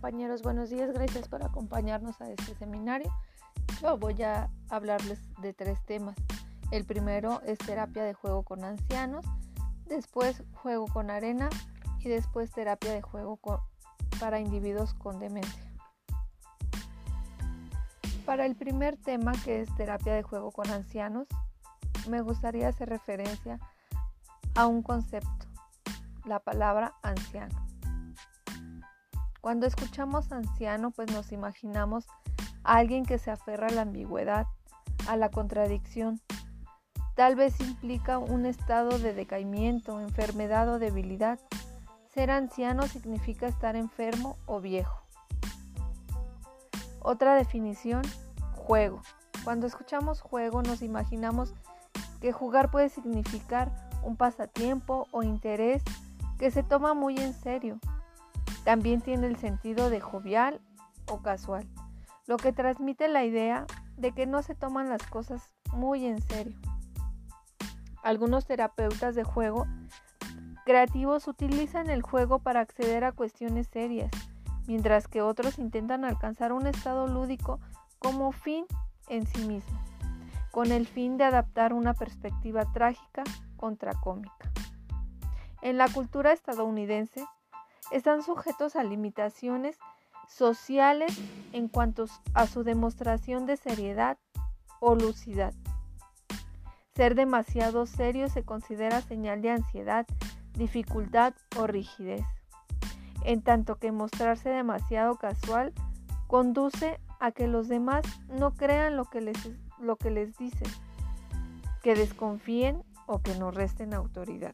compañeros, buenos días, gracias por acompañarnos a este seminario. Yo voy a hablarles de tres temas. El primero es terapia de juego con ancianos, después juego con arena y después terapia de juego para individuos con demencia. Para el primer tema, que es terapia de juego con ancianos, me gustaría hacer referencia a un concepto, la palabra anciano. Cuando escuchamos anciano, pues nos imaginamos a alguien que se aferra a la ambigüedad, a la contradicción. Tal vez implica un estado de decaimiento, enfermedad o debilidad. Ser anciano significa estar enfermo o viejo. Otra definición, juego. Cuando escuchamos juego nos imaginamos que jugar puede significar un pasatiempo o interés que se toma muy en serio, también tiene el sentido de jovial o casual, lo que transmite la idea de que no se toman las cosas muy en serio. Algunos terapeutas de juego creativos utilizan el juego para acceder a cuestiones serias, mientras que otros intentan alcanzar un estado lúdico como fin en sí mismo, con el fin de adaptar una perspectiva trágica contra cómica. En la cultura estadounidense, están sujetos a limitaciones sociales en cuanto a su demostración de seriedad o lucidad. Ser demasiado serio se considera señal de ansiedad, dificultad o rigidez, en tanto que mostrarse demasiado casual conduce a que los demás no crean lo que les, lo que les dicen, que desconfíen o que no resten autoridad.